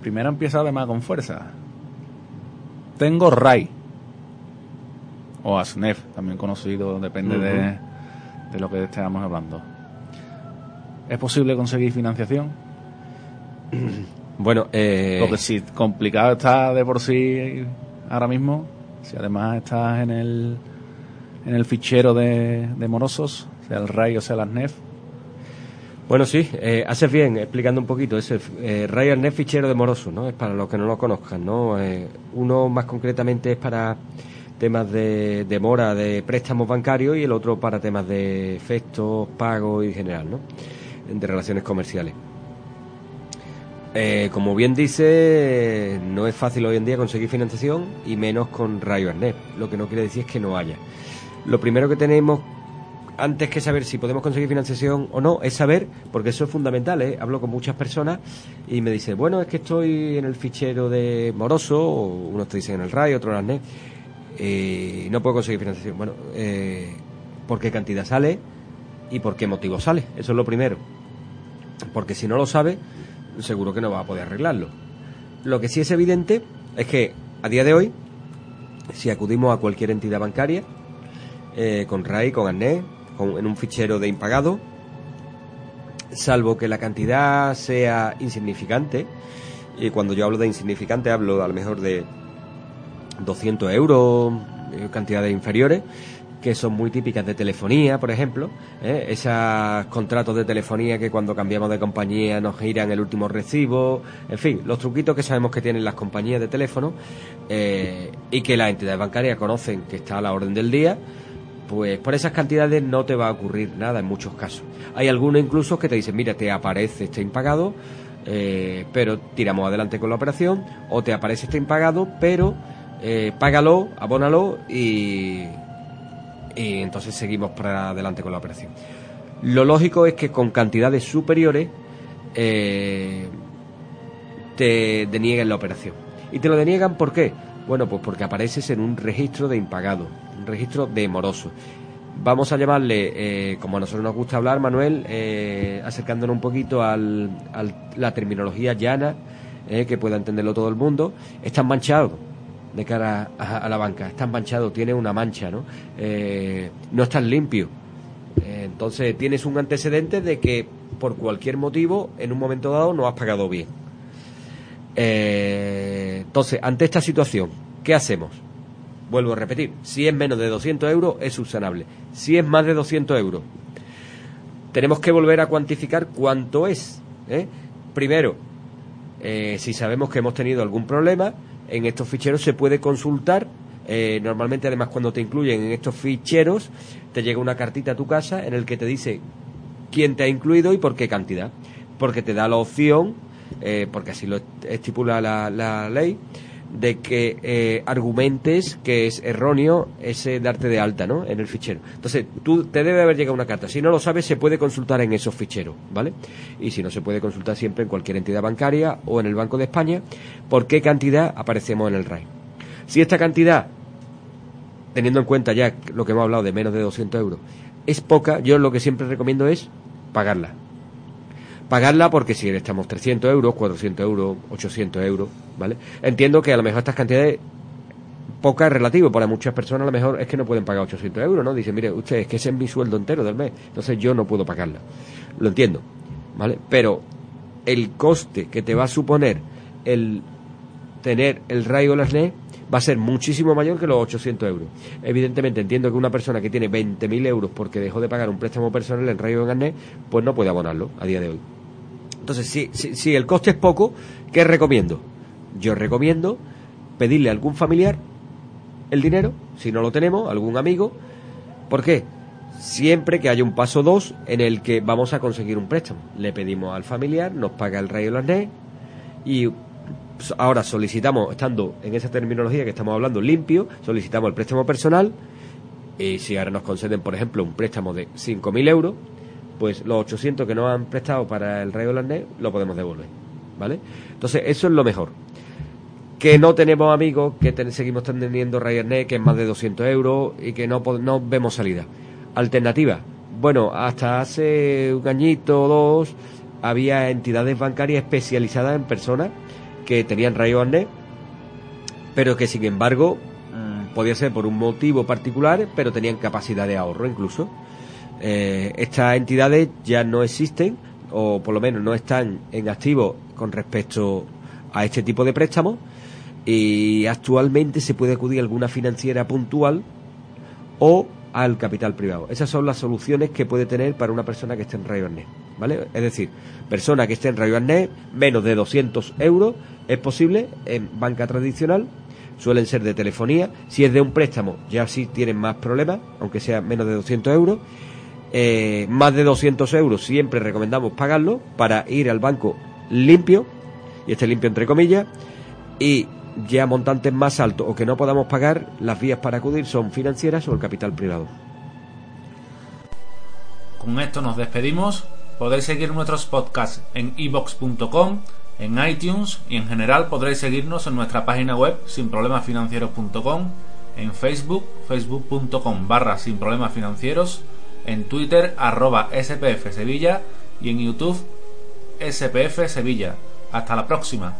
primera empieza además con fuerza. Tengo RAI. O ASNEF, también conocido, depende de, de lo que estemos hablando. ¿Es posible conseguir financiación? Bueno, eh... Porque si complicado está de por sí ahora mismo, si además estás en el, en el fichero de, de morosos, sea el RAI o sea la SNEF. Bueno, sí, eh, haces bien explicando un poquito. Es el eh, SNEF fichero de morosos, ¿no? Es para los que no lo conozcan, ¿no? Eh, uno más concretamente es para temas de, de mora de préstamos bancarios y el otro para temas de efectos, pagos y general, ¿no? De relaciones comerciales. Eh, como bien dice, no es fácil hoy en día conseguir financiación y menos con Ryanair. Lo que no quiere decir es que no haya. Lo primero que tenemos, antes que saber si podemos conseguir financiación o no, es saber, porque eso es fundamental. ¿eh? Hablo con muchas personas y me dicen, bueno, es que estoy en el fichero de Moroso, o unos te dicen en el RAI, otros en el eh, no puedo conseguir financiación. Bueno, eh, ¿por qué cantidad sale y por qué motivo sale? Eso es lo primero. Porque si no lo sabe seguro que no va a poder arreglarlo. Lo que sí es evidente es que a día de hoy, si acudimos a cualquier entidad bancaria, con RAI, con ANE, con, en un fichero de impagado, salvo que la cantidad sea insignificante, y cuando yo hablo de insignificante hablo a lo mejor de 200 euros, eh, cantidades inferiores, que son muy típicas de telefonía, por ejemplo, ¿eh? esos contratos de telefonía que cuando cambiamos de compañía nos giran el último recibo, en fin, los truquitos que sabemos que tienen las compañías de teléfono eh, y que las entidades bancarias conocen que está a la orden del día, pues por esas cantidades no te va a ocurrir nada en muchos casos. Hay algunos incluso que te dicen, mira, te aparece este impagado, eh, pero tiramos adelante con la operación, o te aparece este impagado, pero eh, págalo, abónalo y y entonces seguimos para adelante con la operación. Lo lógico es que con cantidades superiores eh, te denieguen la operación. ¿Y te lo deniegan por qué? Bueno, pues porque apareces en un registro de impagado, un registro de moroso. Vamos a llamarle, eh, como a nosotros nos gusta hablar, Manuel, eh, acercándonos un poquito a la terminología llana, que pueda entenderlo todo el mundo, están manchados de cara a, la banca. Estás manchado, tiene una mancha, ¿no? Eh, no estás limpio. Eh, entonces tienes un antecedente de que por cualquier motivo, en un momento dado, no has pagado bien. Eh, entonces, ante esta situación, ¿qué hacemos? Vuelvo a repetir, si es menos de 200 euros es subsanable. Si es más de 200 euros, tenemos que volver a cuantificar cuánto es. Primero, si sabemos que hemos tenido algún problema, en estos ficheros se puede consultar. Eh, normalmente, además, cuando te incluyen en estos ficheros, te llega una cartita a tu casa en el que te dice quién te ha incluido y por qué cantidad. Porque te da la opción, eh, porque así lo estipula la, la ley, de que eh, argumentes que es erróneo ese darte de alta ¿no? en el fichero. Entonces, tú te debe haber llegado una carta. Si no lo sabes, se puede consultar en esos ficheros, ¿vale? Y si no, se puede consultar siempre en cualquier entidad bancaria o en el Banco de España por qué cantidad aparecemos en el RAI. Si esta cantidad, teniendo en cuenta ya lo que hemos hablado de menos de 200 euros, es poca, yo lo que siempre recomiendo es pagarla pagarla porque si estamos 300 euros, 400 euros, 800 euros, ¿vale? Entiendo que a lo mejor estas cantidades poca es relativo, para muchas personas a lo mejor es que no pueden pagar 800 euros, ¿no? Dicen, mire, usted, es que ese es mi sueldo entero del mes, entonces yo no puedo pagarla. Lo entiendo, ¿vale? Pero el coste que te va a suponer el tener el rayo las leyes va a ser muchísimo mayor que los 800 euros. Evidentemente entiendo que una persona que tiene 20.000 euros porque dejó de pagar un préstamo personal en rayo de pues no puede abonarlo a día de hoy. Entonces, si, el coste es poco, ¿qué recomiendo? Yo recomiendo pedirle a algún familiar el dinero, si no lo tenemos, algún amigo. ¿Por qué? Siempre que haya un paso 2 en el que vamos a conseguir un préstamo. Le pedimos al familiar, nos paga el rayo de las y pues, ahora solicitamos, estando en esa terminología que estamos hablando, limpio, solicitamos el préstamo personal y si ahora nos conceden, por ejemplo, un préstamo de 5.000 euros, pues los 800 que nos han prestado para el rayo holandés lo podemos devolver, ¿vale? Entonces, eso es lo mejor. Que no tenemos amigos, que seguimos teniendo Ryanair, que es más de 200 euros y que no, no vemos salida. Alternativa. Bueno, hasta hace un añito o dos había entidades bancarias especializadas en personas que tenían rayo arnés, pero que sin embargo mm, podía ser por un motivo particular, pero tenían capacidad de ahorro incluso. Eh, estas entidades ya no existen, o por lo menos no están en activo con respecto a este tipo de préstamos, y actualmente se puede acudir a alguna financiera puntual o al capital privado. Esas son las soluciones que puede tener para una persona que esté en rayo arnés. ¿Vale? Es decir, persona que esté en rayo arnés, menos de 200 euros, es posible en banca tradicional, suelen ser de telefonía. Si es de un préstamo, ya sí tienen más problemas, aunque sea menos de 200 euros. Eh, más de 200 euros siempre recomendamos pagarlo para ir al banco limpio, y este limpio entre comillas, y ya montantes más altos o que no podamos pagar, las vías para acudir son financieras o el capital privado. Con esto nos despedimos. Podéis seguir nuestros podcasts en ebox.com, en iTunes y en general podréis seguirnos en nuestra página web sinproblemasfinancieros.com, en Facebook, facebook.com barra sin problemas financieros, en Twitter arroba SPF Sevilla y en YouTube SPF Sevilla. Hasta la próxima.